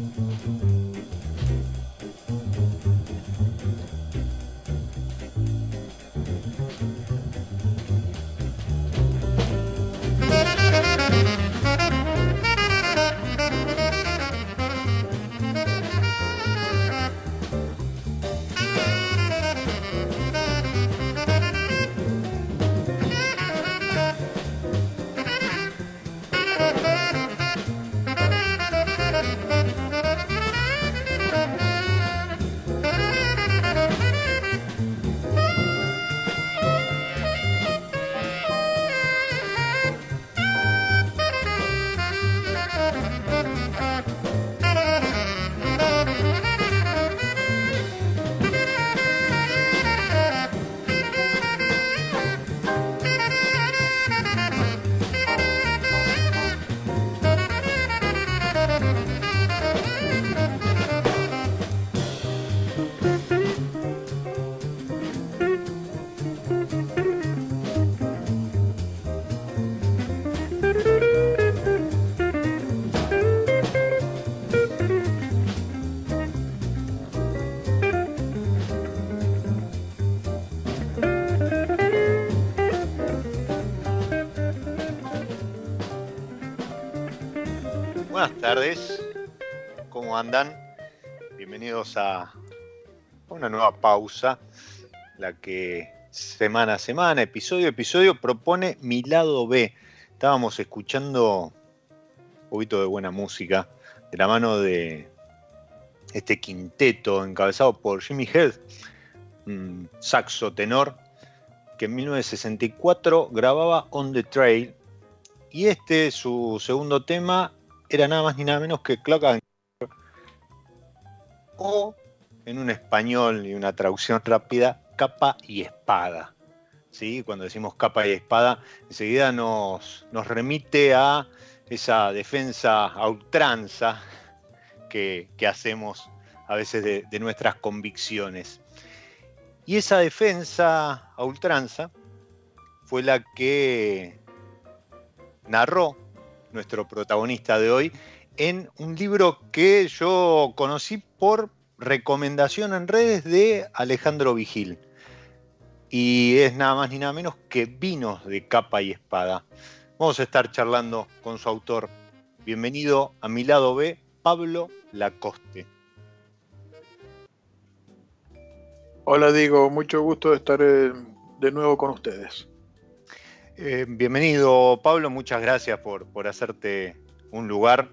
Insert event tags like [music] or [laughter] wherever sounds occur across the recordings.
Boom, boom, boom. Buenas tardes, ¿cómo andan? Bienvenidos a una nueva pausa, la que semana a semana, episodio a episodio, propone mi lado B. Estábamos escuchando un poquito de buena música de la mano de este quinteto encabezado por Jimmy Head, saxo tenor, que en 1964 grababa On the Trail. Y este, su segundo tema, era nada más ni nada menos que Clock and o en un español y una traducción rápida, capa y espada. ¿Sí? Cuando decimos capa y espada, enseguida nos, nos remite a esa defensa a ultranza que, que hacemos a veces de, de nuestras convicciones. Y esa defensa a ultranza fue la que narró nuestro protagonista de hoy, en un libro que yo conocí por recomendación en redes de Alejandro Vigil. Y es nada más ni nada menos que Vinos de capa y espada. Vamos a estar charlando con su autor. Bienvenido a mi lado B, Pablo Lacoste. Hola Diego, mucho gusto de estar eh, de nuevo con ustedes. Eh, bienvenido, Pablo. Muchas gracias por, por hacerte un lugar.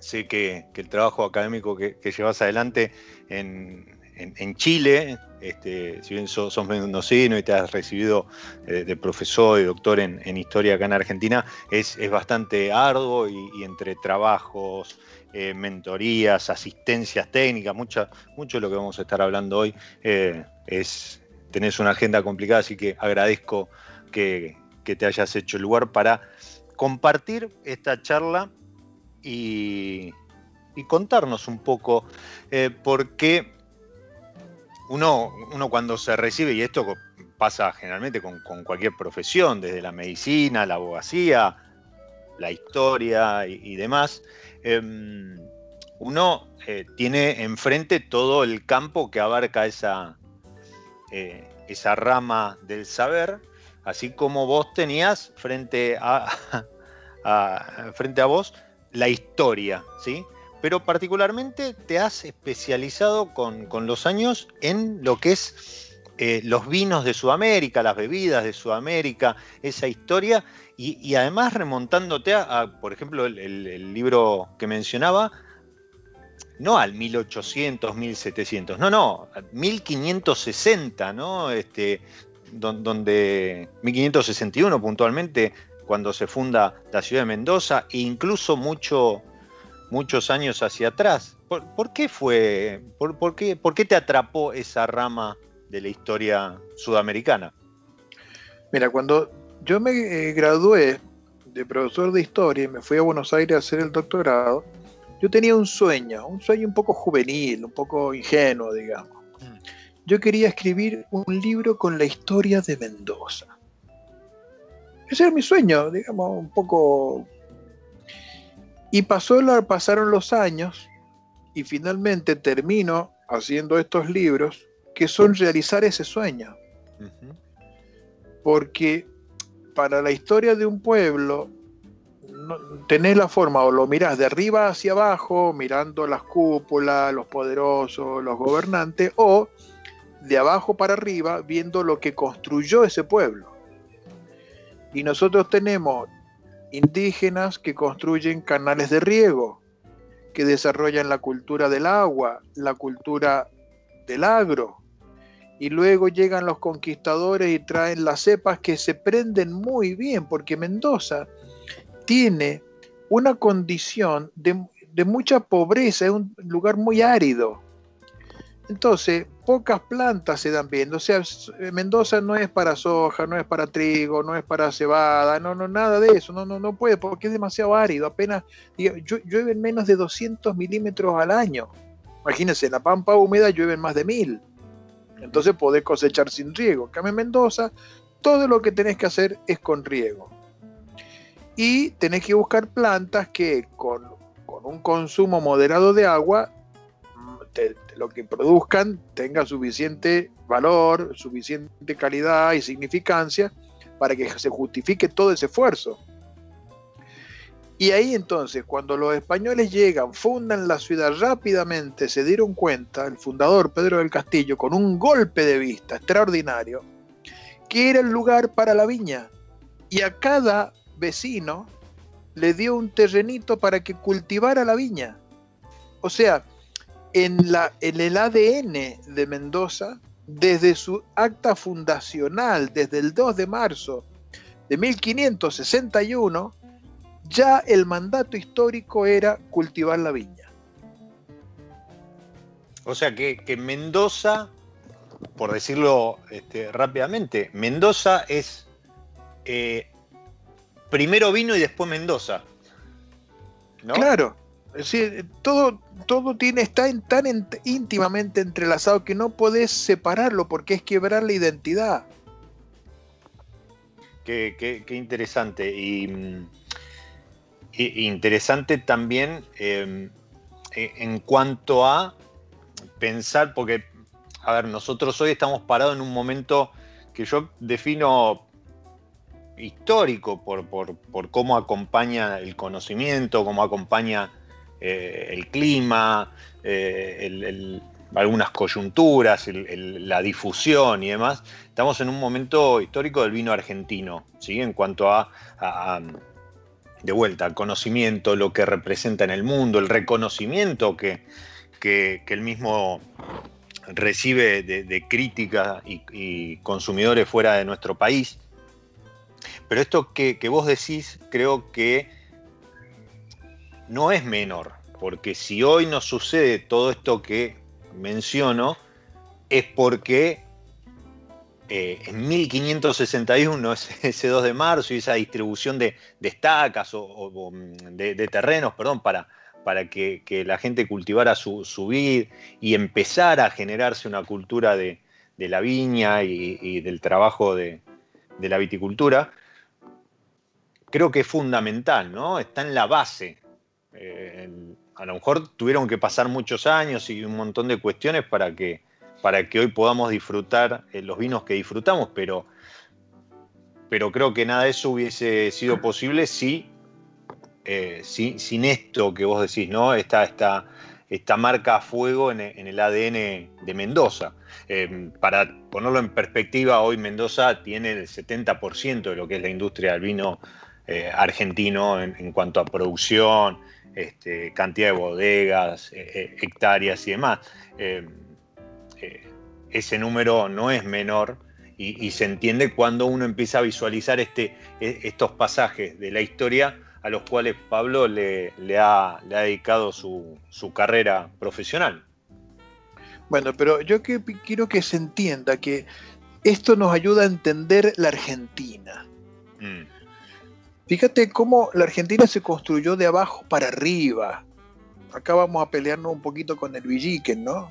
Sé que, que el trabajo académico que, llevas adelante en, en, Chile este, si bien sos, mendocino y te has recibido eh, de profesor y doctor en, historia acá en Argentina, es, bastante arduo y, entre trabajos, eh, mentorías, asistencias técnicas, mucho de lo que vamos a estar hablando hoy es, tenés una agenda complicada, así que agradezco que, te hayas hecho el lugar para compartir esta charla y, contarnos un poco por qué uno, uno cuando se recibe, y esto pasa generalmente con, cualquier profesión, desde la medicina, la abogacía, la historia y, demás, em, uno eh, tiene enfrente todo el campo que abarca esa, eh, esa rama del saber, así como vos tenías frente [laughs] a, frente a vos la historia, ¿sí? pero particularmente te has especializado con, los años en lo que es eh, los vinos de Sudamérica, las bebidas de Sudamérica, esa historia, y, además remontándote a, por ejemplo, el, libro que mencionaba, no al 1800, 1700, no, no, 1560, ¿no? Este, donde 1561 puntualmente, cuando se funda la ciudad de Mendoza, e incluso mucho muchos años hacia atrás. ¿Por, qué fue, por, qué, por qué te atrapó esa rama de la historia sudamericana? Mira, cuando yo me eh, gradué de profesor de historia y me fui a Buenos Aires a hacer el doctorado, yo tenía un sueño, un sueño un poco juvenil, un poco ingenuo, digamos. Yo quería escribir un libro con la historia de Mendoza. Ese era mi sueño, digamos, un poco y pasó, pasaron los años y finalmente termino haciendo estos libros que son realizar ese sueño. Porque para la historia de un pueblo, tenés la forma, o lo mirás de arriba hacia abajo, mirando las cúpulas, los poderosos, los gobernantes, o de abajo para arriba, viendo lo que construyó ese pueblo. Y nosotros tenemos indígenas que construyen canales de riego, que desarrollan la cultura del agua, la cultura del agro, y luego llegan los conquistadores y traen las cepas que se prenden muy bien, porque Mendoza tiene una condición de, mucha pobreza, es un lugar muy árido. Entonces, pocas plantas se dan bien. O sea, Mendoza no es para soja, no es para trigo, no es para cebada, no, no, nada de eso. No, no, no puede porque es demasiado árido. Apenas llueven menos de 200 milímetros al año. Imagínense, en la pampa húmeda llueven más de mil. Entonces podés cosechar sin riego. En Mendoza, todo lo que tenés que hacer es con riego. Y tenés que buscar plantas que con, con un consumo moderado de agua lo que produzcan tenga suficiente valor, suficiente calidad y significancia para que se justifique todo ese esfuerzo. Y ahí entonces, cuando los españoles llegan, fundan la ciudad rápidamente, se dieron cuenta, el fundador Pedro del Castillo, con un golpe de vista extraordinario, que era el lugar para la viña. Y a cada vecino le dio un terrenito para que cultivara la viña. O sea, en, la, en el ADN de Mendoza, desde su acta fundacional, desde el 2 de marzo de 1561, ya el mandato histórico era cultivar la viña. O sea que, Mendoza, por decirlo este, rápidamente, Mendoza es eh, primero vino y después Mendoza. Claro, todo, todo tiene, está tan íntimamente entrelazado que no podés separarlo porque es quebrar la identidad. Qué, interesante. Y, interesante también em, e, en cuanto a pensar, porque, a ver, nosotros hoy estamos parados en un momento que yo defino histórico por, por cómo acompaña el conocimiento, cómo acompaña eh, el clima, eh, algunas coyunturas, la difusión y demás. Estamos en un momento histórico del vino argentino, ¿sí? en cuanto a, de vuelta, conocimiento, lo que representa en el mundo, el reconocimiento que, que, el mismo recibe de, crítica y, consumidores fuera de nuestro país. Pero esto que, vos decís creo que no es menor, porque si hoy nos sucede todo esto que menciono, es porque eh, en 1561, [laughs] ese 2 de marzo, y esa distribución de, estacas o, de, terrenos, perdón, para, para que, la gente cultivara su, vid y empezara a generarse una cultura de, la viña y, del trabajo de, la viticultura, creo que es fundamental, ¿no? Está en la base. Eh, a lo mejor tuvieron que pasar muchos años y un montón de cuestiones para que, para que hoy podamos disfrutar eh, los vinos que disfrutamos, pero, pero creo que nada de eso hubiese sido posible si eh, sin, esto que vos decís, ¿no? Esta, esta, esta marca a fuego en, el ADN de Mendoza. Para ponerlo en perspectiva, hoy Mendoza tiene el 70% de lo que es la industria del vino argentino en, cuanto a producción, este, cantidad de bodegas, hectáreas y demás. ese número no es menor. Y, se entiende cuando uno empieza a visualizar este, e, estos pasajes de la historia a los cuales Pablo le, ha, dedicado su, carrera profesional. Bueno, pero yo quiero que se entienda que esto nos ayuda a entender la Argentina. Mm. Fíjate cómo la Argentina se construyó de abajo para arriba. Acá vamos a pelearnos un poquito con el Villiquen, ¿no?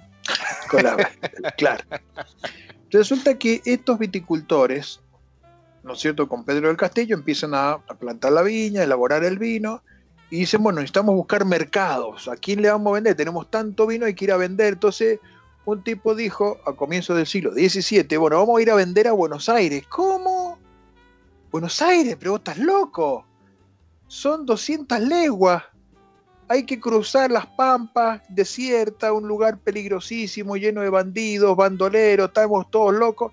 [laughs] claro. Resulta que estos viticultores ¿no es cierto?, con Pedro del Castillo, empiezan a, plantar la viña, a elaborar el vino, y dicen, bueno, necesitamos buscar mercados, ¿a quién le vamos a vender? Tenemos tanto vino, hay que ir a vender. Entonces, un tipo dijo, a comienzos del siglo XVII, bueno, vamos a ir a vender a Buenos Aires. ¿Cómo? Buenos Aires, pero vos estás loco. Son 200 leguas. Hay que cruzar las pampas, desierta, un lugar peligrosísimo, lleno de bandidos, bandoleros, estamos todos locos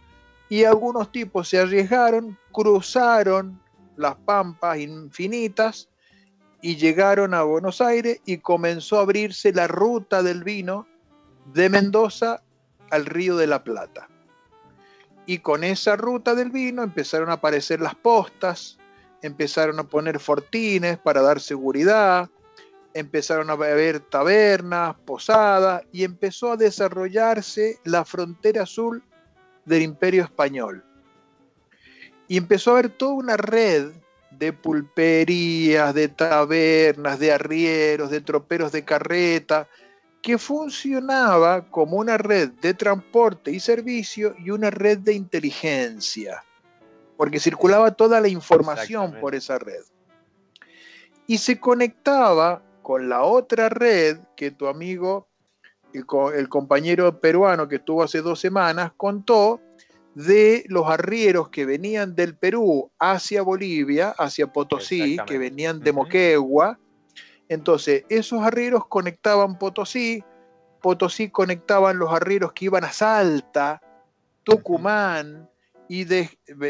y algunos tipos se arriesgaron, cruzaron las pampas infinitas y llegaron a Buenos Aires y comenzó a abrirse la ruta del vino de Mendoza al Río de la Plata. Y con esa ruta del vino empezaron a aparecer las postas, empezaron a poner fortines para dar seguridad, empezaron a haber tabernas, posadas y empezó a desarrollarse la frontera azul del imperio español. Y empezó a haber toda una red de pulperías, de tabernas, de arrieros, de troperos de carreta, que funcionaba como una red de transporte y servicio y una red de inteligencia, porque circulaba toda la información por esa red. Y se conectaba con la otra red que tu amigo el, compañero peruano que estuvo hace dos semanas contó de los arrieros que venían del Perú hacia Bolivia, hacia Potosí, que venían de Moquegua. Entonces, esos arrieros conectaban Potosí, Potosí conectaban los arrieros que iban a Salta, Tucumán, y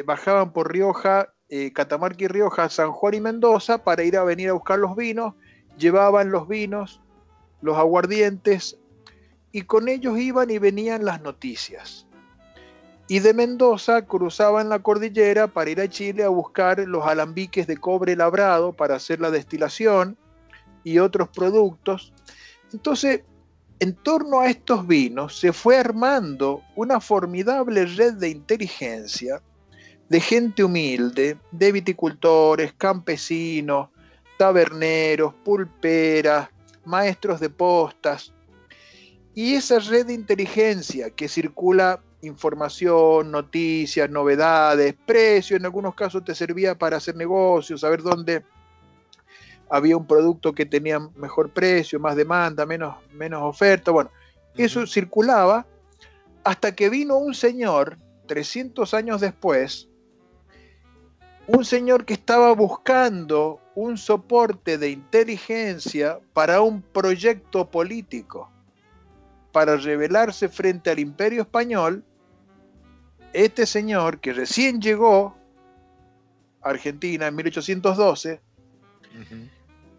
bajaban por Rioja, eh, Catamarca y Rioja, San Juan y Mendoza para ir a venir a buscar los vinos, llevaban los vinos, los aguardientes y con ellos iban y venían las noticias. Y de Mendoza cruzaban la cordillera para ir a Chile a buscar los alambiques de cobre labrado para hacer la destilación y otros productos. Entonces, en torno a estos vinos se fue armando una formidable red de inteligencia de gente humilde, de viticultores, campesinos, taberneros, pulperas, maestros de postas, y esa red de inteligencia que circula información, noticias, novedades, precios, en algunos casos te servía para hacer negocios, saber dónde había un producto que tenía mejor precio, más demanda, menos, menos oferta. Bueno, eso circulaba hasta que vino un señor, 300 años después, un señor que estaba buscando un soporte de inteligencia para un proyecto político para rebelarse frente al imperio español, este señor que recién llegó a Argentina en 1812,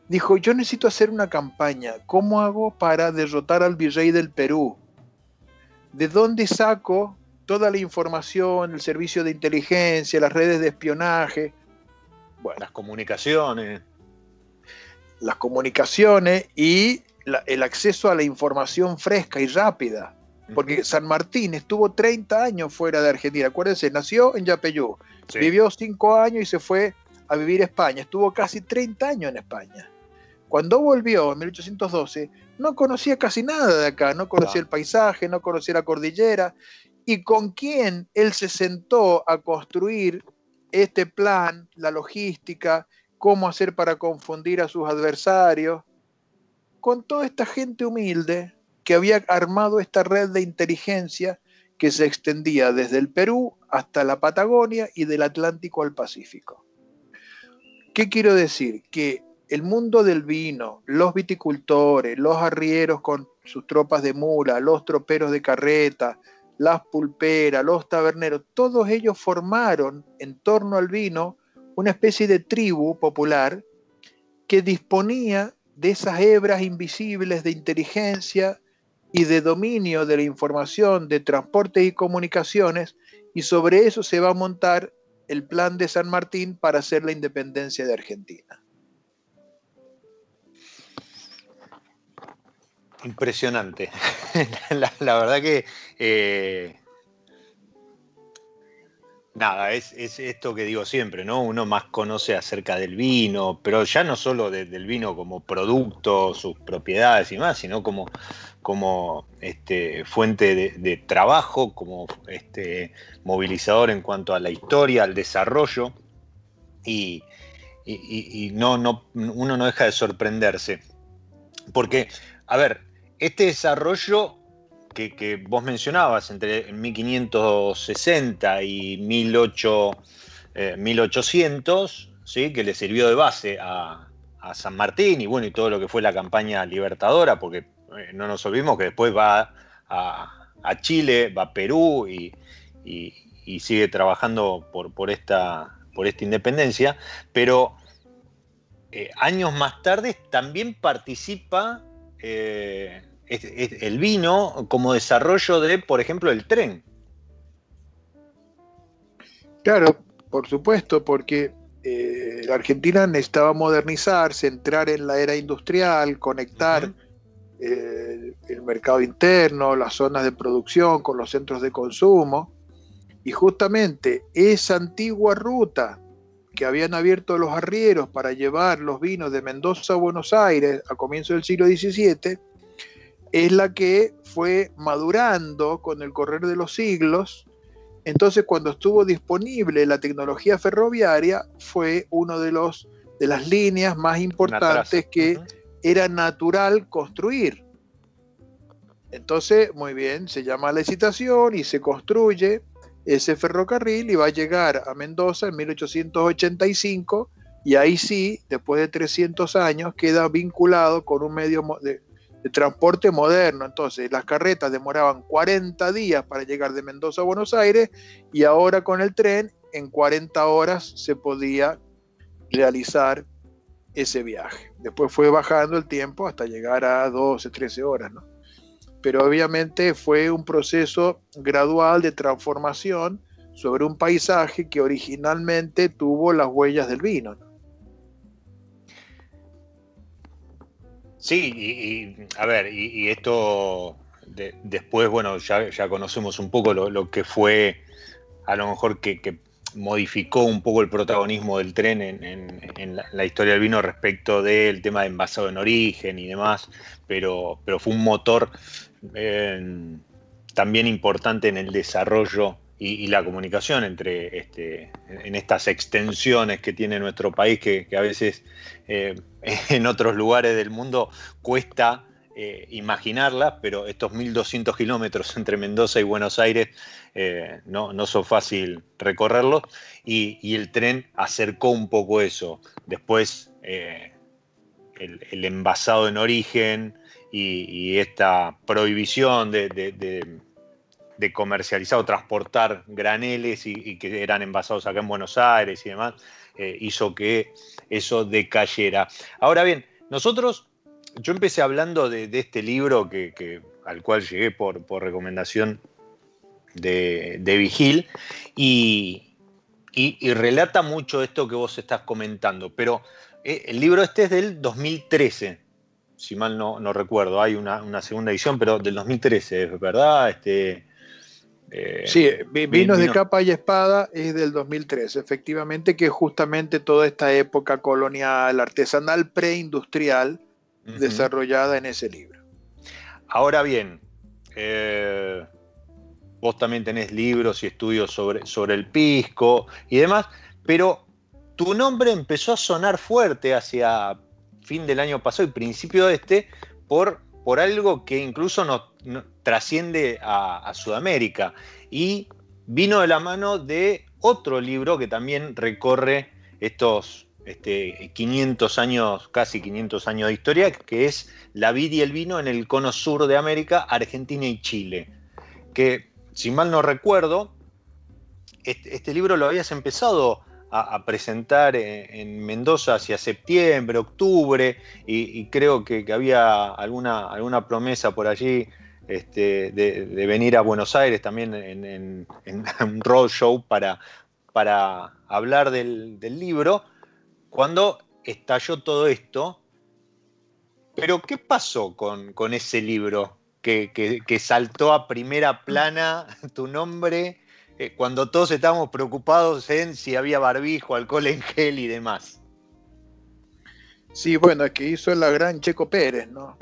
dijo, yo necesito hacer una campaña, ¿cómo hago para derrotar al virrey del Perú? ¿de dónde saco toda la información, el servicio de inteligencia, las redes de espionaje? Bueno, las comunicaciones. Las comunicaciones y el acceso a la información fresca y rápida. Porque San Martín estuvo 30 años fuera de Argentina. Acuérdense, nació en Yapeyú, vivió 5 años y se fue a vivir a España. Estuvo casi 30 años en España. Cuando volvió en 1812, no conocía casi nada de acá, no conocía el paisaje, no conocía la cordillera. ¿Y con quién él se sentó a construir este plan, la logística, cómo hacer para confundir a sus adversarios? Con toda esta gente humilde que había armado esta red de inteligencia que se extendía desde el Perú hasta la Patagonia y del Atlántico al Pacífico. ¿Qué quiero decir? Que el mundo del vino, los viticultores, los arrieros con sus tropas de mula, los troperos de carreta, las pulperas, los taberneros, todos ellos formaron en torno al vino una especie de tribu popular que disponía de esas hebras invisibles de inteligencia y de dominio de la información, de transportes y comunicaciones, y sobre eso se va a montar el plan de San Martín para hacer la independencia de Argentina. Impresionante. [laughs] la, verdad que eh, nada, es, esto que digo siempre, ¿no? Uno más conoce acerca del vino, pero ya no solo del vino como producto, sus propiedades y más, sino como, como este, fuente de, trabajo, como este, movilizador en cuanto a la historia, al desarrollo. Y, no, no, uno no deja de sorprenderse. Porque, a ver, este desarrollo que, vos mencionabas, entre 1560 y 1800, eh, ¿sí? que le sirvió de base a, San Martín y bueno, y todo lo que fue la campaña libertadora, porque eh, no nos olvidemos que después va a, Chile, va a Perú y, sigue trabajando por, esta, independencia, pero eh, años más tarde también participa el vino como desarrollo de, por ejemplo, el tren. Claro, por supuesto, porque eh, la Argentina necesitaba modernizarse, entrar en la era industrial, conectar eh, el mercado interno, las zonas de producción con los centros de consumo. Y justamente esa antigua ruta que habían abierto los arrieros para llevar los vinos de Mendoza a Buenos Aires a comienzos del siglo XVII, es la que fue madurando con el correr de los siglos. Entonces, cuando estuvo disponible la tecnología ferroviaria, fue una de, los, de las líneas más importantes que era natural construir. Entonces, muy bien, se llama la licitación y se construye ese ferrocarril y va a llegar a Mendoza en 1885 y ahí sí, después de 300 años, queda vinculado con un medio de, de transporte moderno. Entonces, las carretas demoraban 40 días para llegar de Mendoza a Buenos Aires y ahora con el tren en 40 horas se podía realizar ese viaje. Después fue bajando el tiempo hasta llegar a 12, 13 horas, ¿no? Pero obviamente fue un proceso gradual de transformación sobre un paisaje que originalmente tuvo las huellas del vino. Sí, y, a ver, y, esto después, bueno, ya, ya conocemos un poco lo, que fue, a lo mejor que, modificó un poco el protagonismo del tren en, la, historia del vino respecto del tema de envasado en origen y demás, pero, pero fue un motor eh, también importante en el desarrollo y, la comunicación entre este, en estas extensiones que tiene nuestro país, que, a veces eh, [laughs] en otros lugares del mundo cuesta eh, imaginarlas, pero estos 1.200 kilómetros entre Mendoza y Buenos Aires eh, no, no, son fácil recorrerlos, y, el tren acercó un poco eso. Después el, envasado en origen y, esta prohibición de comercializar o transportar graneles y, que eran envasados acá en Buenos Aires y demás, eh, hizo que eso decayera. Ahora bien, nosotros, yo empecé hablando de, este libro que, al cual llegué por, recomendación de, Vigil, y, relata mucho esto que vos estás comentando, pero eh, el libro este es del 2013, si mal no, recuerdo, hay una, segunda edición, pero del 2013, ¿verdad? Este, eh, sí, Vinos de capa y espada es del 2013, efectivamente, que es justamente toda esta época colonial, artesanal, preindustrial, desarrollada en ese libro. Ahora bien, eh, vos también tenés libros y estudios sobre, sobre el pisco y demás, pero tu nombre empezó a sonar fuerte hacia fin del año pasado y principio de este por, por algo que incluso nos, trasciende a, Sudamérica y vino de la mano de otro libro que también recorre estos este, 500 años, casi 500 años de historia, que es La vid y el vino en el cono sur de América, Argentina y Chile. Que, si mal no recuerdo, este, este libro lo habías empezado a, presentar en, Mendoza hacia septiembre, octubre, y, creo que, había alguna, alguna promesa por allí este, de, venir a Buenos Aires también en, [laughs] un roadshow para, para hablar del, libro, cuando estalló todo esto. Pero, ¿qué pasó con, ese libro que, que saltó a primera plana [laughs] tu nombre? Eh, cuando todos estábamos preocupados en si había barbijo, alcohol en gel y demás. Sí, bueno, es que hizo la gran Checo Pérez, ¿no?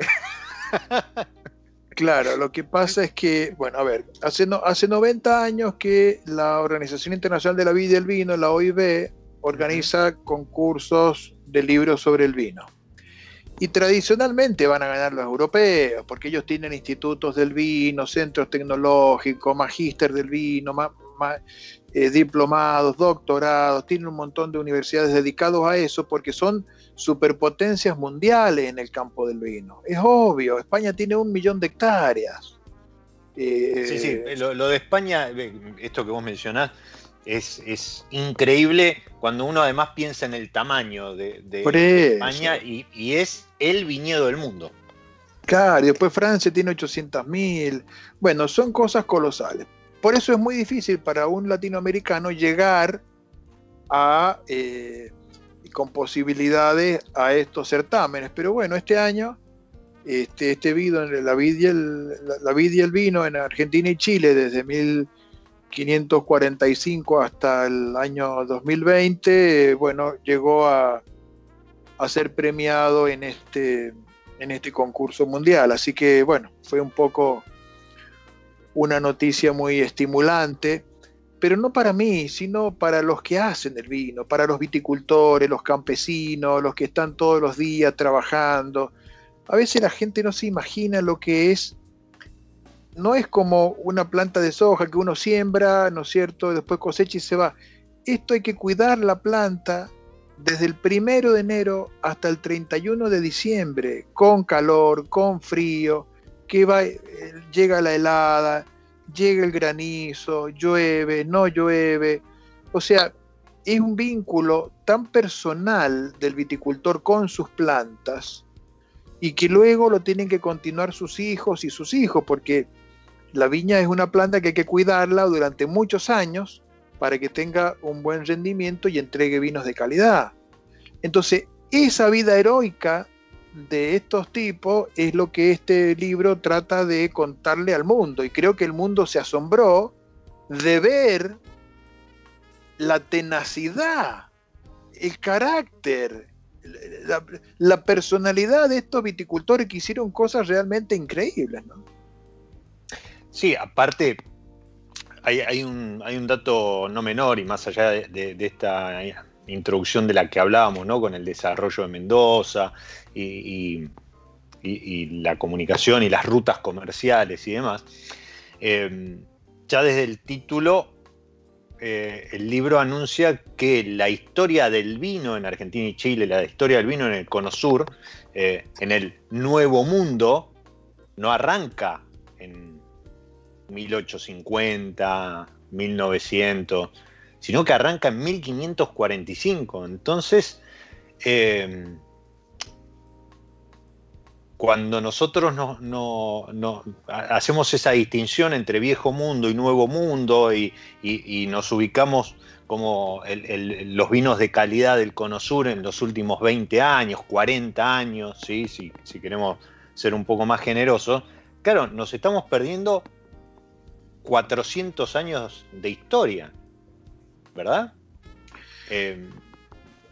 [laughs] claro, lo que pasa es que, bueno, a ver, hace, hace 90 años que la Organización Internacional de la Vida y el Vino, la OIB, organiza concursos de libros sobre el vino. Y tradicionalmente van a ganar los europeos, porque ellos tienen institutos del vino, centros tecnológicos, magíster del vino, eh, diplomados, doctorados, tienen un montón de universidades dedicados a eso porque son superpotencias mundiales en el campo del vino. Es obvio, España tiene un millón de hectáreas. sí, sí, eh, lo, de España, esto que vos mencionás, es, increíble cuando uno además piensa en el tamaño de, España y, y, es el viñedo del mundo. Claro, y después Francia tiene 800.000. Bueno, son cosas colosales. Por eso es muy difícil para un latinoamericano llegar a, eh, con posibilidades a estos certámenes. Pero bueno, este año, este, este vino, la vid, y el, la, y el vino en Argentina y Chile desde 1545 hasta el año 2020, bueno, llegó a, a ser premiado en este, en este concurso mundial. Así que bueno, fue un poco una noticia muy estimulante, pero no para mí, sino para los que hacen el vino, para los viticultores, los campesinos, los que están todos los días trabajando. A veces la gente no se imagina lo que es. No es como una planta de soja que uno siembra, ¿no es cierto? Después cosecha y se va. Esto hay que cuidar la planta desde el primero de enero hasta el 31 de diciembre, con calor, con frío, que va, eh, llega la helada, llega el granizo, llueve, no llueve. O sea, es un vínculo tan personal del viticultor con sus plantas y que luego lo tienen que continuar sus hijos y sus hijos, porque la viña es una planta que hay que cuidarla durante muchos años para que tenga un buen rendimiento y entregue vinos de calidad. Entonces, esa vida heroica de estos tipos es lo que este libro trata de contarle al mundo. Y creo que el mundo se asombró de ver la tenacidad, el carácter, la, personalidad de estos viticultores que hicieron cosas realmente increíbles. Sí, aparte, hay, un, hay, un, dato no menor y más allá de, de esta introducción de la que hablábamos, ¿no? Con el desarrollo de Mendoza y, la comunicación y las rutas comerciales y demás. Eh, ya desde el título, eh, el libro anuncia que la historia del vino en Argentina y Chile, la historia del vino en el Cono Sur, eh, en el Nuevo Mundo, no arranca en 1850, 1900 sino que arranca en 1545. Entonces, cuando nosotros no, hacemos esa distinción entre viejo mundo y nuevo mundo y, nos ubicamos como los vinos de calidad del Cono Sur en los últimos 20 años, 40 años, ¿sí? si, si queremos ser un poco más generosos, claro, nos estamos perdiendo 400 años de historia, ¿verdad? Eh,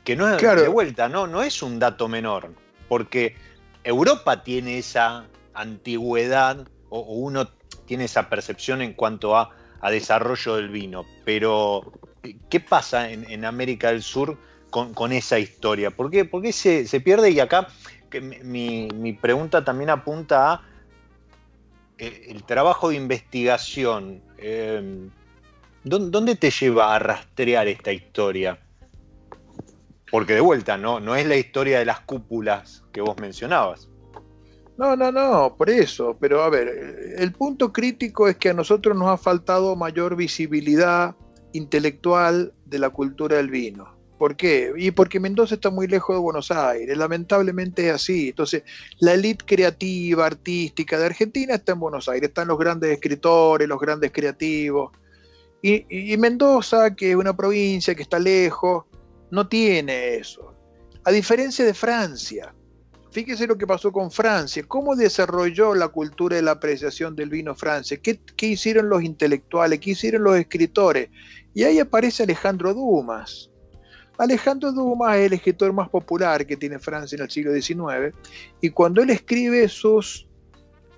que no es de vuelta, ¿no? no es un dato menor, porque Europa tiene esa antigüedad o, uno tiene esa percepción en cuanto a, desarrollo del vino, pero ¿qué pasa en, América del Sur con, esa historia? ¿Por qué, se, pierde? Y acá mi, pregunta también apunta a eh, el trabajo de investigación. Eh, ¿Dónde te lleva a rastrear esta historia? Porque de vuelta, ¿no? No es la historia de las cúpulas que vos mencionabas. No, no, no, por eso. Pero a ver, el punto crítico es que a nosotros nos ha faltado mayor visibilidad intelectual de la cultura del vino. ¿Por qué? Y porque Mendoza está muy lejos de Buenos Aires, lamentablemente es así. Entonces, la élite creativa, artística de Argentina está en Buenos Aires, están los grandes escritores, los grandes creativos. y Mendoza, que es una provincia que está lejos, no tiene eso. A diferencia de Francia, fíjese lo que pasó con Francia, cómo desarrolló la cultura de la apreciación del vino Francia, qué, hicieron los intelectuales, qué hicieron los escritores. Y ahí aparece Alejandro Dumas. Alejandro Dumas es el escritor más popular que tiene Francia en el siglo XIX, y cuando él escribe sus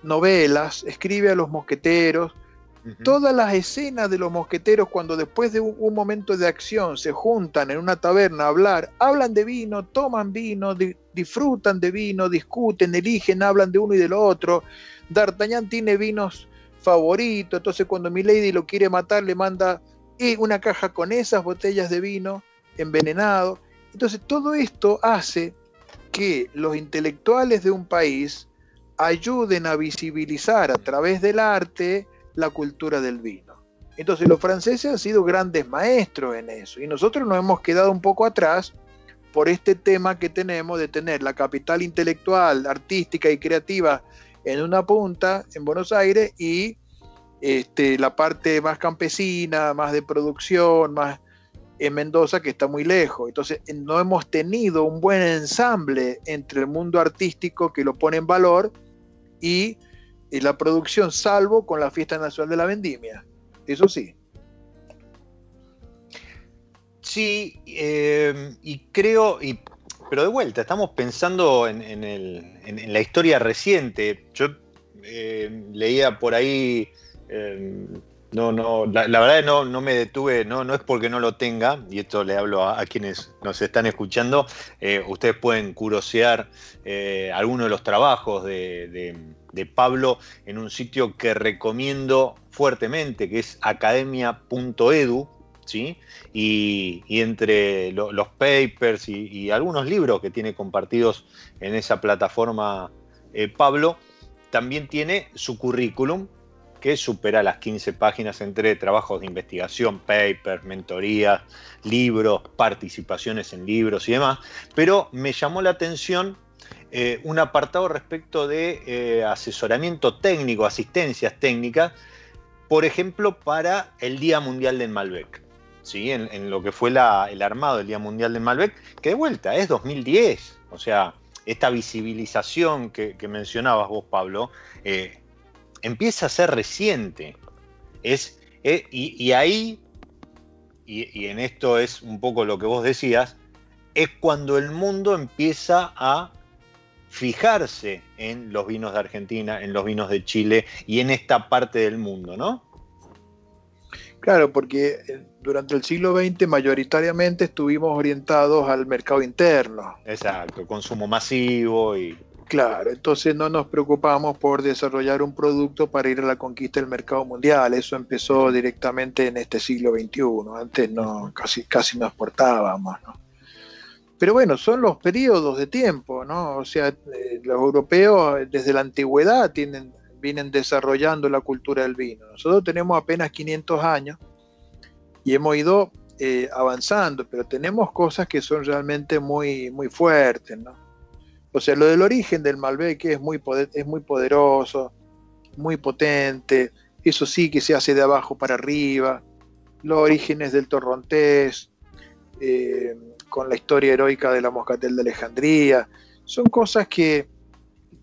novelas, escribe a los mosqueteros, Todas las escenas de los mosqueteros cuando después de un, momento de acción se juntan en una taberna a hablar, hablan de vino, toman vino, disfrutan de vino, discuten, eligen, hablan de uno y del otro. D'Artagnan tiene vinos favoritos, entonces cuando Milady lo quiere matar le manda eh, una caja con esas botellas de vino envenenado. Entonces todo esto hace que los intelectuales de un país ayuden a visibilizar a través del arte, la cultura del vino. Entonces los franceses han sido grandes maestros en eso y nosotros nos hemos quedado un poco atrás por este tema que tenemos de tener la capital intelectual, artística y creativa en una punta, en Buenos Aires, y este, la parte más campesina, más de producción, más en Mendoza, que está muy lejos. Entonces, no hemos tenido un buen ensamble entre el mundo artístico que lo pone en valor y y la producción, salvo con la fiesta nacional de la vendimia. Eso sí. Sí, eh, y creo, y, pero de vuelta, estamos pensando en, la historia reciente. Yo eh, leía por ahí, eh, no, no, la, verdad no, no me detuve, no, no es porque no lo tenga, y esto le hablo a, quienes nos están escuchando, ustedes pueden curosear algunos de los trabajos de Pablo en un sitio que recomiendo fuertemente, que es academia.edu, ¿sí? Y, entre los papers y, algunos libros que tiene compartidos en esa plataforma eh, Pablo, también tiene su currículum, que supera las 15 páginas entre trabajos de investigación, papers, mentorías, libros, participaciones en libros y demás. Pero me llamó la atención eh, un apartado respecto de eh, asesoramiento técnico, asistencias técnicas, por ejemplo, para el Día Mundial del Malbec. ¿sí? En, lo que fue el armado del Día Mundial del Malbec, que de vuelta es 2010. O sea, esta visibilización que, mencionabas vos, Pablo, eh, empieza a ser reciente. Es, y, ahí, y en esto es un poco lo que vos decías, es cuando el mundo empieza a fijarse en los vinos de Argentina, en los vinos de Chile y en esta parte del mundo, ¿no? Claro, porque eh, durante el siglo XX mayoritariamente estuvimos orientados al mercado interno. Exacto, consumo masivo y... Claro, entonces no nos preocupamos por desarrollar un producto para ir a la conquista del mercado mundial. Eso empezó directamente en este siglo XXI. Antes no, casi, casi no exportábamos, ¿no? Pero bueno, son los periodos de tiempo, ¿no? O sea, eh, los europeos desde la antigüedad vienen desarrollando la cultura del vino. Nosotros tenemos apenas 500 años y hemos ido eh, avanzando, pero tenemos cosas que son realmente muy, muy fuertes, ¿no? O sea, lo del origen del Malbec es muy, es muy poderoso, muy potente, eso sí que se hace de abajo para arriba, los orígenes del torrontés, eh, con la historia heroica de la Moscatel de Alejandría, son cosas que,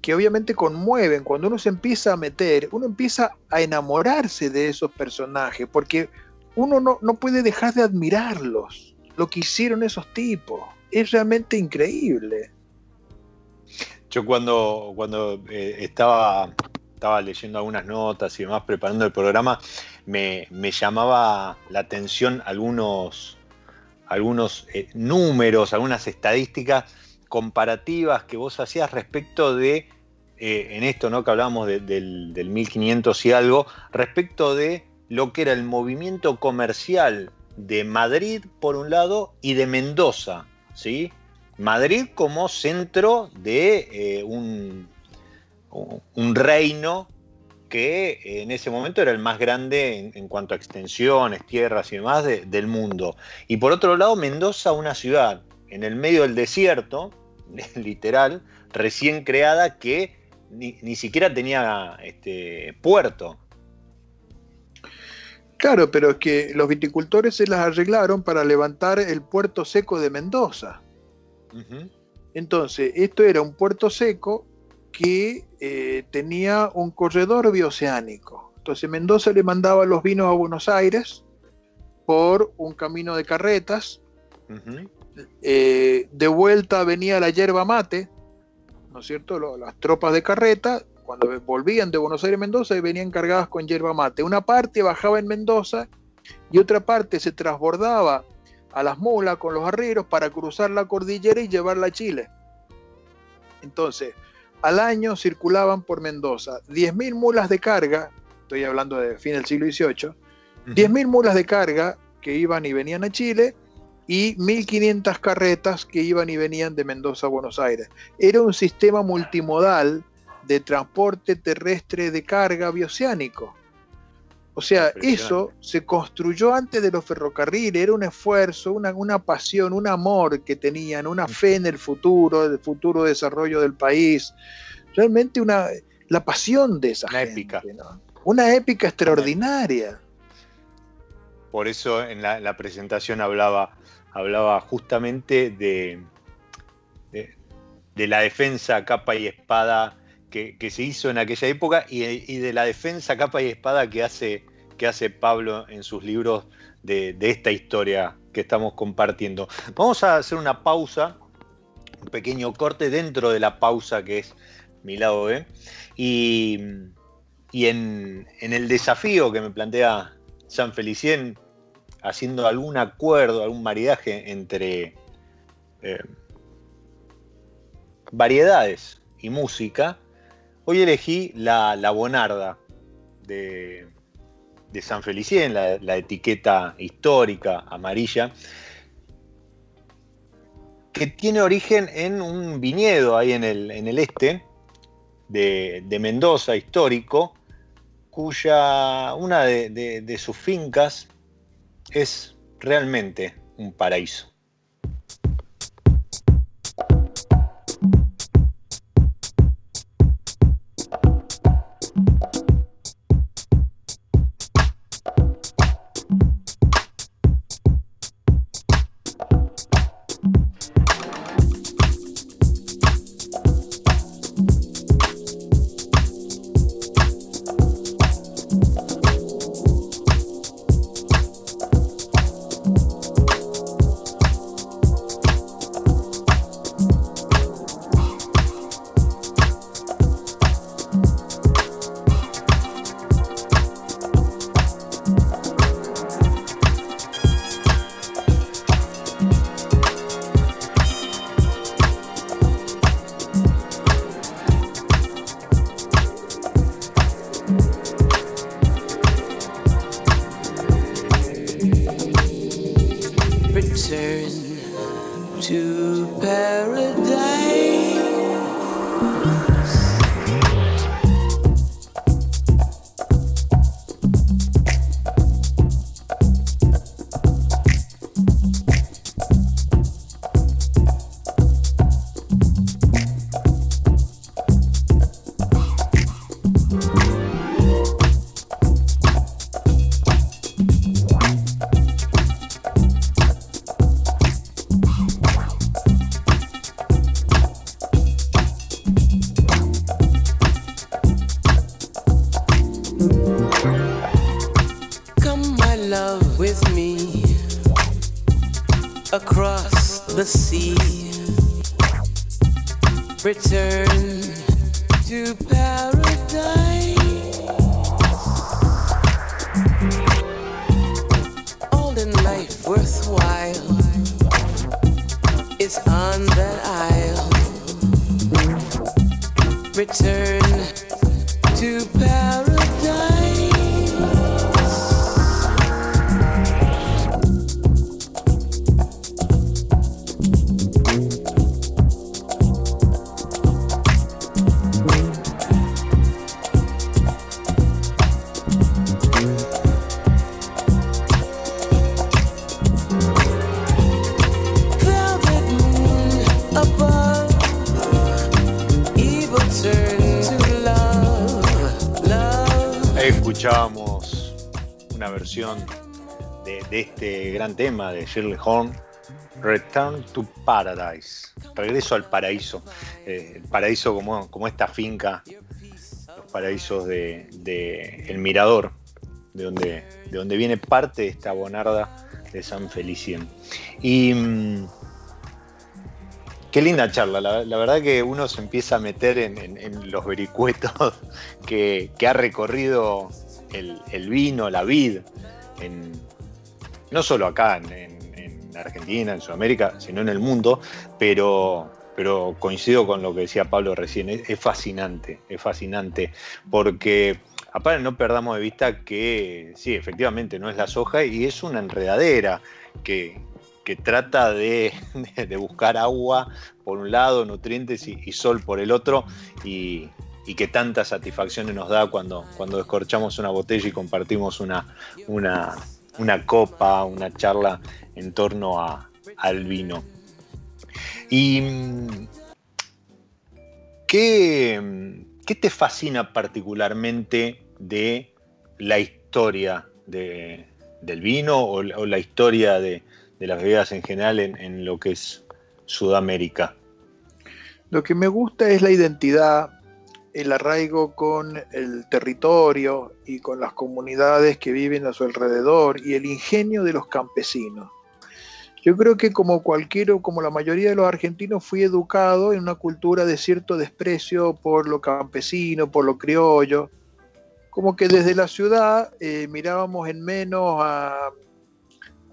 que obviamente conmueven. Cuando uno se empieza a meter, uno empieza a enamorarse de esos personajes, porque uno no, no puede dejar de admirarlos, lo que hicieron esos tipos. Es realmente increíble. Yo cuando, cuando eh, estaba, estaba leyendo algunas notas y demás, preparando el programa, me, llamaba la atención algunos, algunos eh, números, algunas estadísticas comparativas que vos hacías respecto de, eh, en esto ¿no? que hablábamos del, del 1500 y algo, respecto de lo que era el movimiento comercial de Madrid por un lado y de Mendoza, ¿sí? Madrid como centro de eh, un, un, reino que en ese momento era el más grande en, cuanto a extensiones, tierras y demás del mundo. Y por otro lado, Mendoza, una ciudad en el medio del desierto, [laughs] literal, recién creada, que ni, siquiera tenía este, puerto. Claro, pero es que los viticultores se las arreglaron para levantar el puerto seco de Mendoza. Entonces, esto era un puerto seco que eh, tenía un corredor bioceánico. Entonces, Mendoza le mandaba los vinos a Buenos Aires por un camino de carretas. Eh, de vuelta venía la yerba mate, ¿no es cierto? las tropas de carreta, cuando volvían de Buenos Aires a Mendoza, venían cargadas con yerba mate. Una parte bajaba en Mendoza y otra parte se transbordaba a las mulas con los arrieros para cruzar la cordillera y llevarla a Chile. Entonces, al año circulaban por Mendoza 10.000 mulas de carga, estoy hablando de fin del siglo XVIII, 10.000 mulas de carga que iban y venían a Chile y 1.500 carretas que iban y venían de Mendoza a Buenos Aires. Era un sistema multimodal de transporte terrestre de carga bioceánico. O sea, eso se construyó antes de los ferrocarriles, era un esfuerzo, una, una, pasión, un amor que tenían, una fe en el futuro, el futuro desarrollo del país. Realmente una, la pasión de esa una épica. Una épica extraordinaria. Por eso en la, presentación hablaba, hablaba justamente de, de, la defensa capa y espada que, se hizo en aquella época y, de la defensa capa y espada que hace, que hace Pablo en sus libros de, esta historia que estamos compartiendo. Vamos a hacer una pausa, un pequeño corte dentro de la pausa que es mi lado B. Y, en, el desafío que me plantea San Felicien, haciendo algún acuerdo, algún maridaje entre eh, variedades y música, Hoy elegí la, Bonarda de, San Felicien, la, etiqueta histórica amarilla, que tiene origen en un viñedo ahí en el, este de, Mendoza, histórico, cuya una de sus fincas es realmente un paraíso. De, este gran tema de Shirley Horn, Return to Paradise, regreso al paraíso. Eh, el paraíso como, como esta finca, los paraísos de, de El Mirador, de donde, de donde viene parte de esta bonarda de San Felicien. Y mm, qué linda charla, la, la verdad que uno se empieza a meter en, en- en los vericuetos [laughs] que, que ha recorrido el, vino, la vid, no solo acá en, en- en Argentina, en Sudamérica, sino en el mundo, pero, pero coincido con lo que decía Pablo recién, es, fascinante, es fascinante, porque aparte no perdamos de vista que sí, efectivamente no es la soja y es una enredadera que, que trata de, buscar agua por un lado, nutrientes y, sol por el otro, y que tantas satisfacciones nos da cuando, cuando descorchamos una botella y compartimos una, una, una copa, una charla en torno al vino. ¿Y mm, qué, mm, qué te fascina particularmente de la historia de- del vino o, la- historia de, de las bebidas en general en, en lo que es Sudamérica? Lo que me gusta es la identidad, el arraigo con el territorio y con las comunidades que viven a su alrededor y el ingenio de los campesinos. Yo creo que como cualquiera, como la mayoría de los argentinos, fui educado en una cultura de cierto desprecio por lo campesino, por lo criollo, como que desde la ciudad eh, mirábamos en menos a,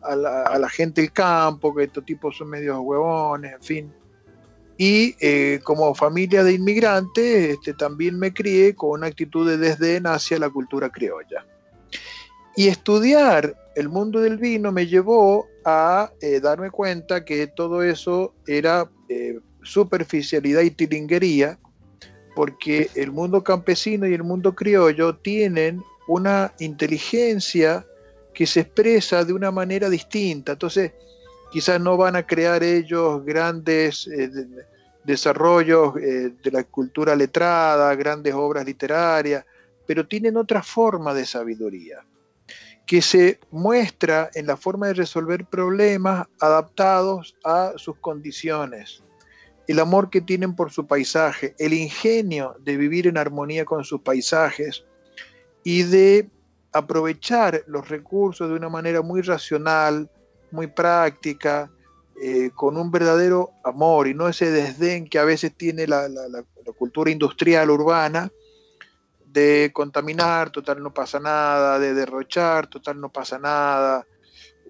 la, a la gente del campo, que estos tipos son medios huevones, en fin. Y eh, como familia de inmigrantes, este, también me crié con una actitud de desdén hacia la cultura criolla. Y estudiar el mundo del vino me llevó a eh, darme cuenta que todo eso era eh, superficialidad y tilinguería, porque el mundo campesino y el mundo criollo tienen una inteligencia que se expresa de una manera distinta. Entonces, quizás no van a crear ellos grandes eh, desarrollos eh, de la cultura letrada, grandes obras literarias, pero tienen otra forma de sabiduría que se muestra en la forma de resolver problemas adaptados a sus condiciones, el amor que tienen por su paisaje, el ingenio de vivir en armonía con sus paisajes y de aprovechar los recursos de una manera muy racional, muy práctica, eh, con un verdadero amor y no ese desdén que a veces tiene la, la- cultura industrial urbana de contaminar, total no pasa nada, de derrochar, total no pasa nada,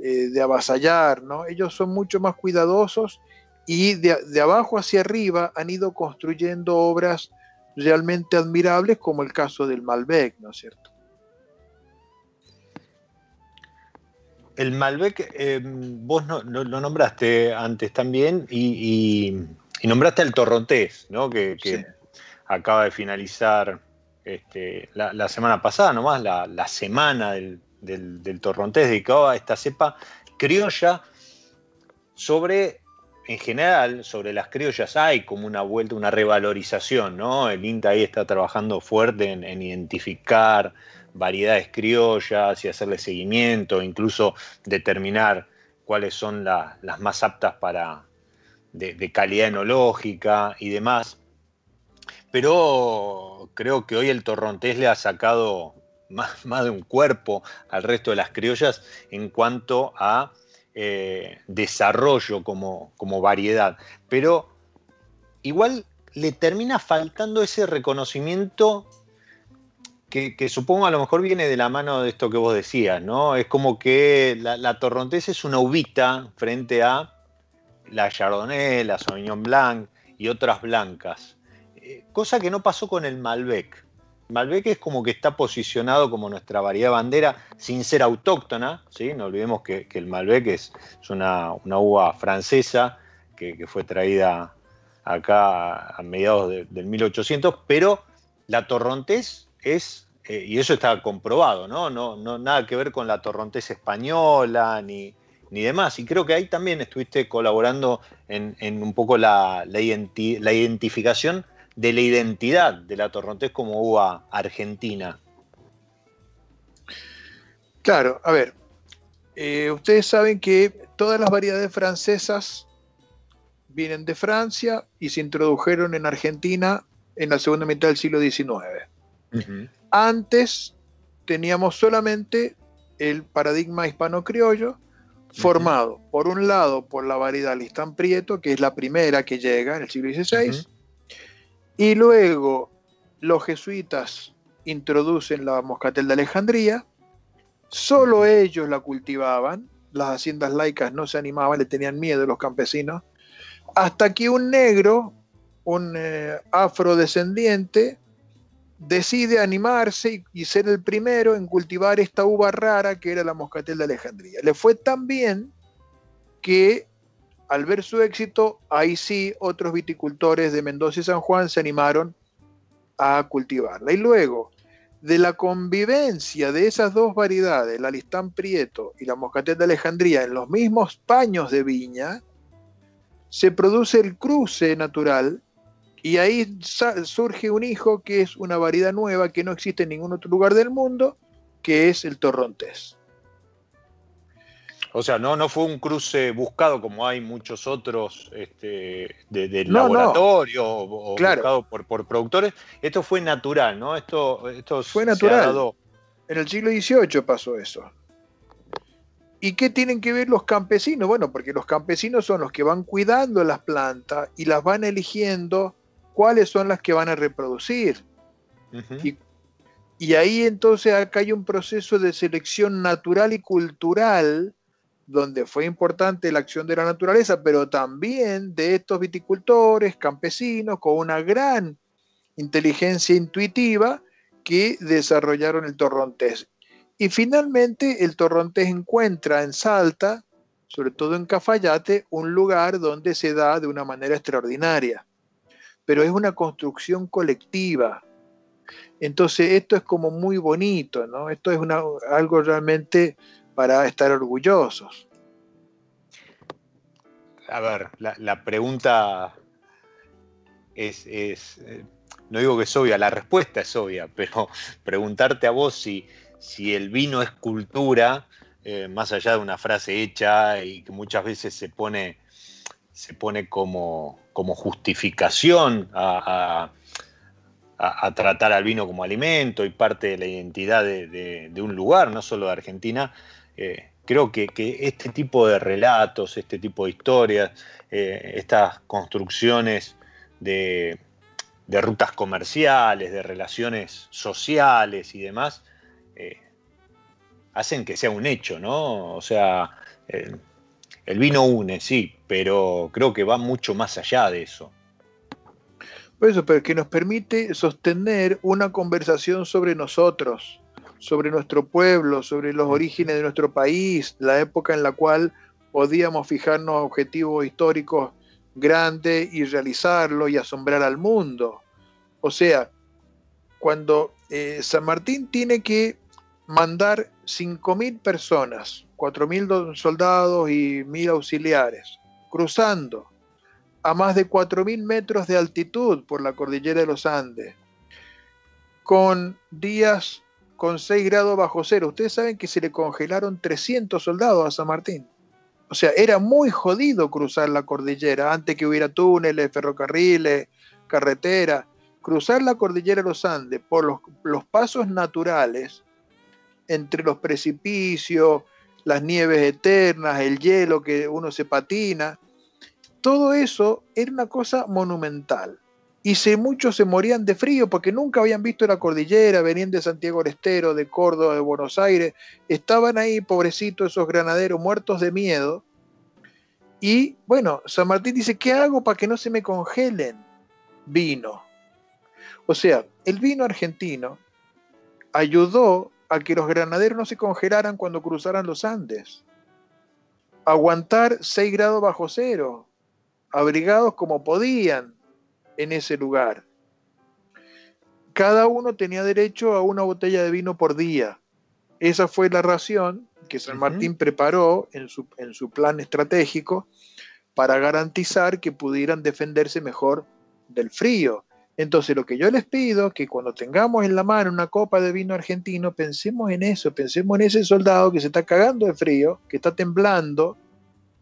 eh, de avasallar, ¿no? Ellos son mucho más cuidadosos y de, de abajo hacia arriba han ido construyendo obras realmente admirables como el caso del Malbec, ¿no es cierto? El Malbec, eh, vos no- no- lo nombraste antes también y, y- y nombraste el Torrontés, ¿no? Que, que Sí. acaba de finalizar este, la, la semana pasada nomás, la, la semana del, del, del Torrontés dedicado a esta cepa criolla sobre, en general, sobre las criollas hay como una vuelta, una revalorización, ¿no? El INTA ahí está trabajando fuerte en, en identificar variedades criollas y hacerle seguimiento, incluso determinar cuáles son la- las más aptas para de, de calidad enológica y demás. Pero creo que hoy el torrontés le ha sacado más, [laughs] más de un cuerpo al resto de las criollas en cuanto a eh, desarrollo como, como variedad, pero igual le termina faltando ese reconocimiento que, supongo a lo mejor viene de la mano de esto que vos decías, ¿no? Es como que la, torrontés es una uvita frente a la Chardonnay, la Sauvignon Blanc y otras blancas. Eh, cosa que no pasó con el Malbec. Malbec es como que está posicionado como nuestra variedad bandera sin ser autóctona, ¿sí? No olvidemos que, el Malbec es, es una, una, uva francesa que, fue traída acá a mediados de, del 1800, pero la torrontés es, eh, y eso está comprobado, ¿no? No, no nada que ver con la torrontés española ni, ni demás. Y creo que ahí también estuviste colaborando en, en un poco la, la, identi la, identificación de la identidad de la torrontés como uva argentina. Claro, a ver, eh, ustedes saben que todas las variedades francesas vienen de Francia y se introdujeron en Argentina en la segunda mitad del siglo XIX. Uh -huh. Antes teníamos solamente el paradigma hispano-criollo, formado, uh -huh. por un lado, por la variedad Listán Prieto, que es la primera que llega en el siglo XVI, uh -huh. y luego los jesuitas introducen la moscatel de Alejandría, solo ellos la cultivaban, las haciendas laicas no se animaban, le tenían miedo a los campesinos, hasta que un negro, un eh, afrodescendiente, decide animarse y, ser el primero en cultivar esta uva rara que era la moscatel de Alejandría. Le fue tan bien que al ver su éxito, ahí sí otros viticultores de Mendoza y San Juan se animaron a cultivarla. Y luego, de la convivencia de esas dos variedades, la Listán Prieto y la Moscatel de Alejandría, en los mismos paños de viña, se produce el cruce natural y ahí surge un hijo que es una variedad nueva que no existe en ningún otro lugar del mundo, que es el torrontés. O sea, no, no fue un cruce buscado como hay muchos otros este, de, de no, laboratorio no. o, claro. buscado por, por, productores. Esto fue natural, ¿no? Esto, esto fue natural. Dado... En el siglo XVIII pasó eso. ¿Y qué tienen que ver los campesinos? Bueno, porque los campesinos son los que van cuidando las plantas y las van eligiendo cuáles son las que van a reproducir. Uh -huh. y, y, ahí entonces acá hay un proceso de selección natural y cultural donde fue importante la acción de la naturaleza, pero también de estos viticultores, campesinos, con una gran inteligencia intuitiva que desarrollaron el torrontés. Y finalmente el torrontés encuentra en Salta, sobre todo en Cafayate, un lugar donde se da de una manera extraordinaria. Pero es una construcción colectiva. Entonces esto es como muy bonito, ¿no? Esto es algo realmente para estar orgullosos. A ver, la, la pregunta es, es, eh, no digo que es obvia, la respuesta es obvia, pero [laughs] preguntarte a vos si, si el vino es cultura, eh, más allá de una frase hecha y que muchas veces se pone, se pone como, como justificación a, a, tratar al vino como alimento y parte de la identidad de, de, un lugar, no solo de Argentina, eh, creo que, que, este tipo de relatos, este tipo de historias, eh, estas construcciones de, de, rutas comerciales, de relaciones sociales y demás, eh, hacen que sea un hecho, ¿no? O sea, el vino une, sí, pero creo que va mucho más allá de eso. Por eso, pero que nos permite sostener una conversación sobre nosotros, sobre nuestro pueblo, sobre los orígenes de nuestro país, la época en la cual podíamos fijarnos objetivos históricos grandes y realizarlo y asombrar al mundo. O sea, cuando eh, San Martín tiene que mandar 5.000 personas, 4.000 soldados y 1.000 auxiliares, cruzando a más de 4.000 metros de altitud por la cordillera de los Andes, con días con 6 grados bajo cero. Ustedes saben que se le congelaron 300 soldados a San Martín. O sea, era muy jodido cruzar la cordillera antes que hubiera túneles, ferrocarriles, carretera. Cruzar la cordillera de los Andes por los, los pasos naturales entre los precipicios, las nieves eternas, el hielo que uno se patina. Todo eso era una cosa monumental. Y se, muchos se morían de frío porque nunca habían visto la cordillera, venían de Santiago del Estero, de Córdoba, de Buenos Aires, estaban ahí, pobrecitos esos granaderos, muertos de miedo. Y bueno, San Martín dice, ¿qué hago para que no se me congelen? Vino. O sea, el vino argentino ayudó a que los granaderos no se congelaran cuando cruzaran los Andes. Aguantar 6 grados bajo cero, abrigados como podían en ese lugar. Cada uno tenía derecho a una botella de vino por día. Esa fue la ración que San. Martín preparó en su, en su plan estratégico para garantizar que pudieran defenderse mejor del frío. Entonces, lo que yo les pido que cuando tengamos en la mano una copa de vino argentino, pensemos en eso, pensemos en ese soldado que se está cagando de frío, que está temblando,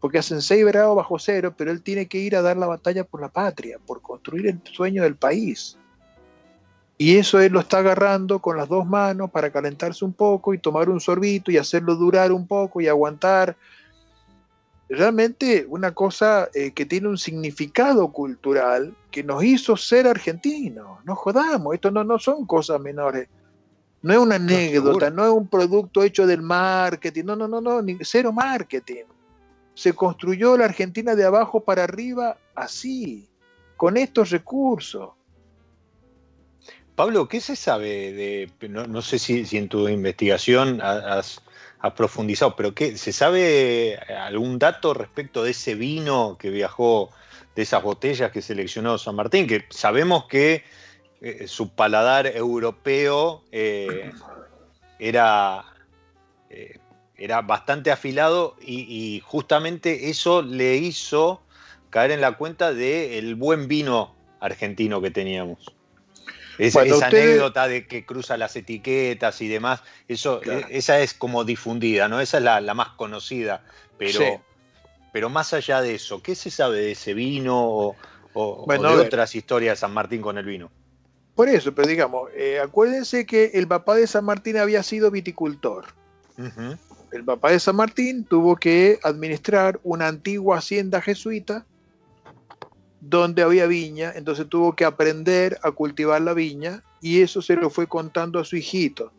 porque hacen 6 grados bajo cero, pero él tiene que ir a dar la batalla por la patria, por construir el sueño del país. Y eso él lo está agarrando con las dos manos para calentarse un poco y tomar un sorbito y hacerlo durar un poco y aguantar. Realmente una cosa eh, que tiene un significado cultural que nos hizo ser argentinos. No jodamos, esto no, no son cosas menores. No es una anécdota, no es un producto hecho del marketing, no, no, no, no, ni- cero marketing. Se construyó la Argentina de abajo para arriba así, con estos recursos. Pablo, ¿qué se sabe de, no, no sé si, si en tu investigación ha- has, has profundizado, pero ¿qué, ¿se sabe algún dato respecto de ese vino que viajó, de esas botellas que seleccionó San Martín? Que sabemos que eh, su paladar europeo eh, era, eh, era bastante afilado y, y justamente eso le hizo caer en la cuenta del buen vino argentino que teníamos. Esa, Bueno, esa anécdota de que cruza las etiquetas y demás, eso, Claro. eh, esa es como difundida, ¿no? Esa es la, la más conocida. Pero, Sí. pero más allá de eso, ¿qué se sabe de ese vino o, o- Bueno, o a de otras historias de San Martín con el vino? Por eso, pero digamos, eh, acuérdense que el papá de San Martín había sido viticultor. El papá de San Martín tuvo que administrar una antigua hacienda jesuita donde había viña, entonces tuvo que aprender a cultivar la viña y eso se lo fue contando a su hijito.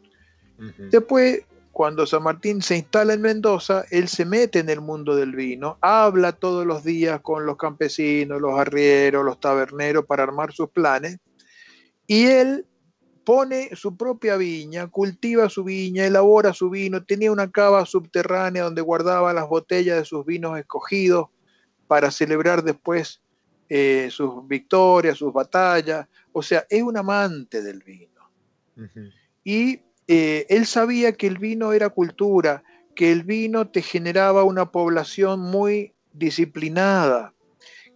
Después, cuando San Martín se instala en Mendoza, él se mete en el mundo del vino, habla todos los días con los campesinos, los arrieros, los taberneros para armar sus planes y él pone su propia viña, cultiva su viña, elabora su vino, tenía una cava subterránea donde guardaba las botellas de sus vinos escogidos para celebrar después eh, sus victorias, sus batallas. O sea, es un amante del vino. Y eh, él sabía que el vino era cultura, que el vino te generaba una población muy disciplinada,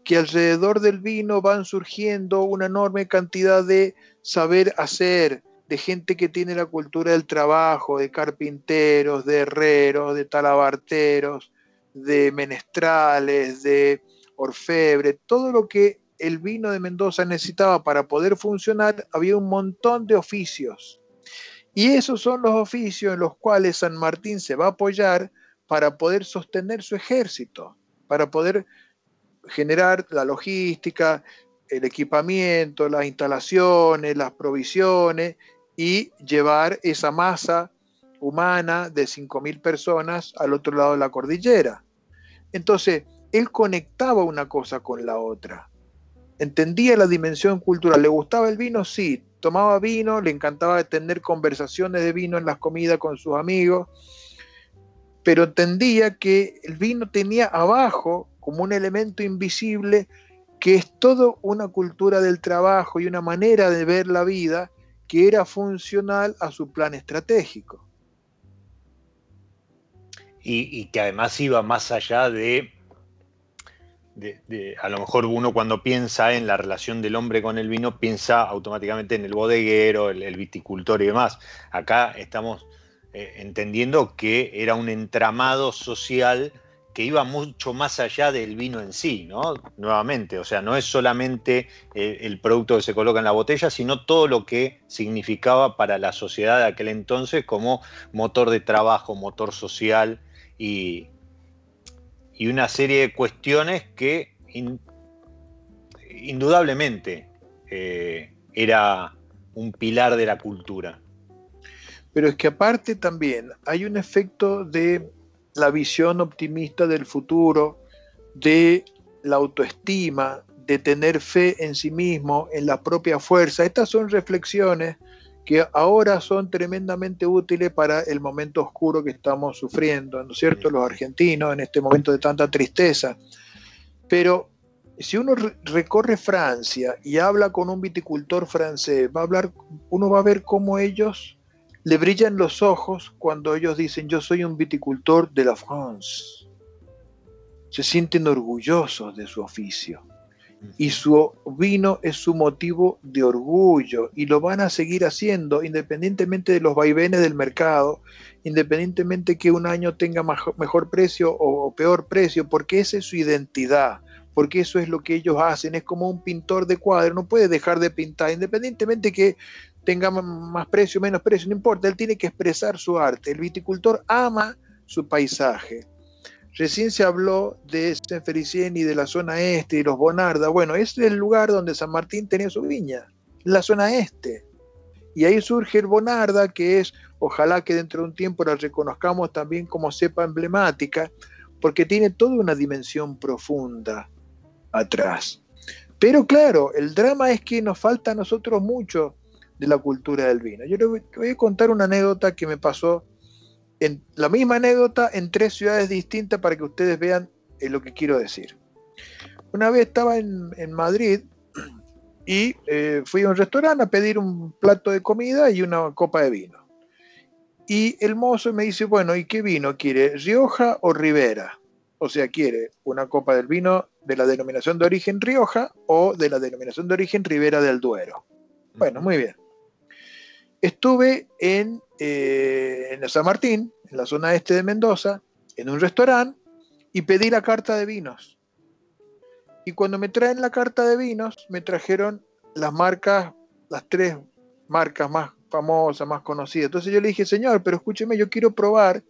que alrededor del vino van surgiendo una enorme cantidad de saber hacer, de gente que tiene la cultura del trabajo, de carpinteros, de herreros, de talabarteros, de menestrales, de orfebre, todo lo que el vino de Mendoza necesitaba para poder funcionar, había un montón de oficios. Y esos son los oficios en los cuales San Martín se va a apoyar para poder sostener su ejército, para poder generar la logística, el equipamiento, las instalaciones, las provisiones y llevar esa masa humana de 5.000 personas al otro lado de la cordillera. Entonces, él conectaba una cosa con la otra. Entendía la dimensión cultural. ¿Le gustaba el vino? Sí. Tomaba vino, le encantaba tener conversaciones de vino en las comidas con sus amigos, pero entendía que el vino tenía abajo como un elemento invisible que es todo una cultura del trabajo y una manera de ver la vida que era funcional a su plan estratégico. y, y que además iba más allá de, de- a lo mejor uno cuando piensa en la relación del hombre con el vino, piensa automáticamente en el bodeguero, el, el viticultor y demás. Acá estamos eh, entendiendo que era un entramado social que iba mucho más allá del vino en sí, ¿no? Nuevamente, o sea, no es solamente eh, el producto que se coloca en la botella, sino todo lo que significaba para la sociedad de aquel entonces como motor de trabajo, motor social y, y una serie de cuestiones que in- indudablemente eh, era un pilar de la cultura. Pero es que aparte también hay un efecto de la visión optimista del futuro, de la autoestima, de tener fe en sí mismo, en la propia fuerza. Estas son reflexiones que ahora son tremendamente útiles para el momento oscuro que estamos sufriendo, ¿no es cierto? Los argentinos en este momento de tanta tristeza. Pero si uno re- recorre Francia y habla con un viticultor francés, va a hablar, uno va a ver cómo ellos le brillan los ojos cuando ellos dicen yo soy un viticultor de la France. Se sienten orgullosos de su oficio y su vino es su motivo de orgullo y lo van a seguir haciendo independientemente de los vaivenes del mercado, independientemente que un año tenga mejor precio o, peor precio, porque esa es su identidad, porque eso es lo que ellos hacen, es como un pintor de cuadro, no puede dejar de pintar, independientemente que tenga más precio, menos precio, no importa, él tiene que expresar su arte. El viticultor ama su paisaje. Recién se habló de San Felicien y de la zona este y los Bonarda. Bueno, ese es el lugar donde San Martín tenía su viña, la zona este. Y ahí surge el Bonarda, que es, ojalá que dentro de un tiempo la reconozcamos también como cepa emblemática, porque tiene toda una dimensión profunda atrás. Pero claro, el drama es que nos falta a nosotros mucho de la cultura del vino. Yo voy- voy a contar una anécdota que me pasó en la misma anécdota en tres ciudades distintas para que ustedes vean eh, lo que quiero decir. Una vez estaba en, en Madrid [clears throat] y eh, fui a un restaurante a pedir un plato de comida y una copa de vino. Y el mozo me dice, bueno, ¿y qué vino quiere? ¿Rioja o Ribera? O sea, quiere una copa del vino de la denominación de origen Rioja o de la denominación de origen Ribera del Duero. Bueno, muy bien. Estuve en, eh, San Martín, en la zona este de Mendoza, en un restaurante y pedí la carta de vinos. Y cuando me traen la carta de vinos, me trajeron las marcas, las tres marcas más famosas, más conocidas. Entonces yo le dije, señor, pero escúcheme, yo quiero probar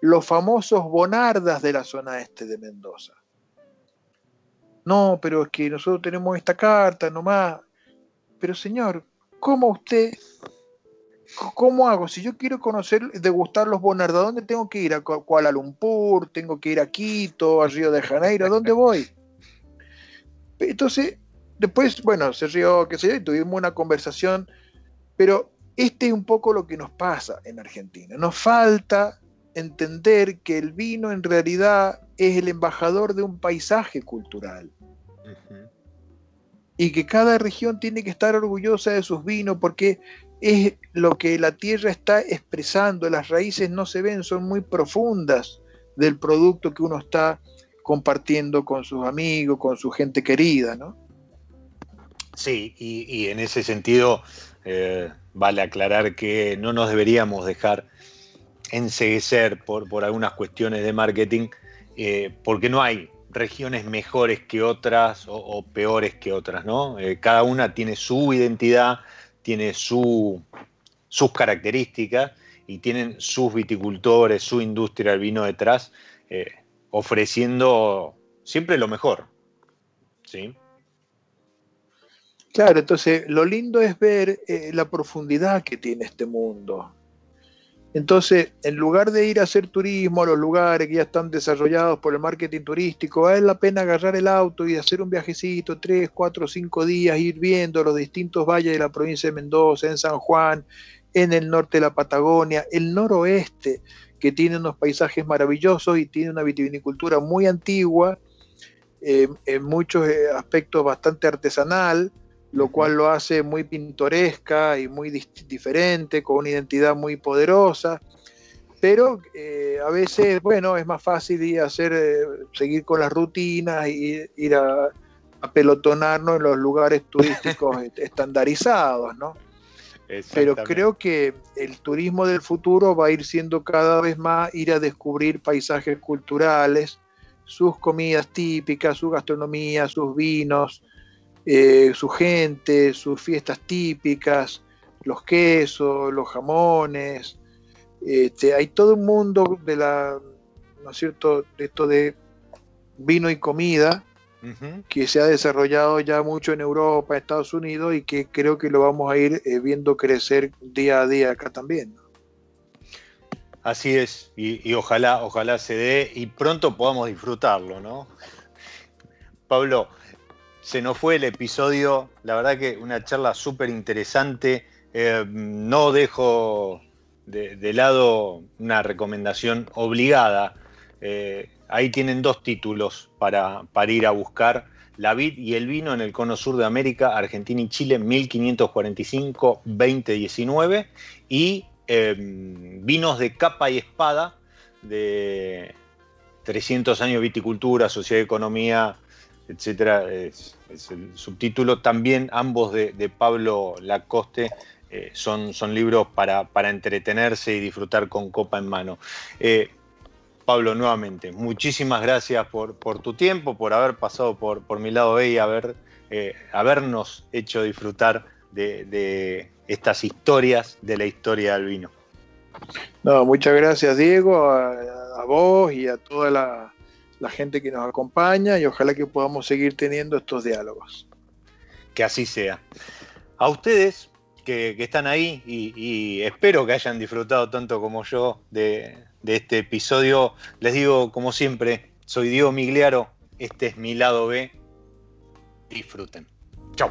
los famosos bonardas de la zona este de Mendoza. No, pero es que nosotros tenemos esta carta nomás. Pero señor, ¿cómo usted ¿Cómo hago? Si yo quiero conocer, degustar los Bonarda, ¿dónde tengo que ir? ¿A Ku- Kuala Lumpur? ¿Tengo que ir a Quito? ¿A Río de Janeiro? ¿A dónde voy? [laughs] Entonces, después, bueno, se rió, qué sé yo, y tuvimos una conversación, pero este es un poco lo que nos pasa en Argentina. Nos falta entender que el vino en realidad es el embajador de un paisaje cultural y que cada región tiene que estar orgullosa de sus vinos porque es lo que la tierra está expresando, las raíces no se ven, son muy profundas del producto que uno está compartiendo con sus amigos, con su gente querida, ¿no? Sí, y, y en ese sentido eh, vale aclarar que no nos deberíamos dejar enseguecer por, por algunas cuestiones de marketing, eh, porque no hay regiones mejores que otras o, peores que otras, ¿no? Eh, cada una tiene su identidad, tiene su, sus características y tienen sus viticultores, su industria del vino detrás, eh, ofreciendo siempre lo mejor. ¿sí? Claro, entonces lo lindo es ver eh, la profundidad que tiene este mundo. Entonces, en lugar de ir a hacer turismo a los lugares que ya están desarrollados por el marketing turístico, vale la pena agarrar el auto y hacer un viajecito, tres, cuatro, cinco días, ir viendo los distintos valles de la provincia de Mendoza, en San Juan, en el norte de la Patagonia, el noroeste, que tiene unos paisajes maravillosos y tiene una vitivinicultura muy antigua, eh, en muchos eh, aspectos bastante artesanal, lo cual lo hace muy pintoresca y muy diferente, con una identidad muy poderosa. Pero eh, a veces, bueno, es más fácil ir a hacer, eh, seguir con las rutinas y ir a, a pelotonarnos en los lugares turísticos [laughs] est- estandarizados, ¿no? Pero creo que el turismo del futuro va a ir siendo cada vez más ir a descubrir paisajes culturales, sus comidas típicas, su gastronomía, sus vinos, eh, su gente, sus fiestas típicas, los quesos, los jamones. Este, hay todo un mundo de la ¿no es cierto?, de esto de vino y comida, que se ha desarrollado ya mucho en Europa, Estados Unidos, y que creo que lo vamos a ir eh, viendo crecer día a día acá también. ¿no? Así es, y, y ojalá, ojalá se dé y pronto podamos disfrutarlo, ¿no? Pablo, se nos fue el episodio, la verdad que una charla súper interesante. Eh, no dejo de, de lado una recomendación obligada. Eh, ahí tienen dos títulos para, ir a buscar. La vid y el vino en el cono sur de América, Argentina y Chile, 1545-2019. Y eh, vinos de capa y espada de 300 años de viticultura, sociedad y economía, etcétera, es, el subtítulo. También ambos de, de Pablo Lacoste eh, son, son libros para, para, entretenerse y disfrutar con copa en mano. Eh, Pablo, nuevamente, muchísimas gracias por, por, tu tiempo, por haber pasado por, por mi lado y haber, eh, habernos hecho disfrutar de, de estas historias de la historia del vino. No, muchas gracias Diego, a, a vos y a toda la, la, gente que nos acompaña y ojalá que podamos seguir teniendo estos diálogos. Que así sea. A ustedes que, están ahí y, y, espero que hayan disfrutado tanto como yo de, de este episodio, les digo como siempre, soy Diego Migliaro, este es mi lado B, disfruten. Chao.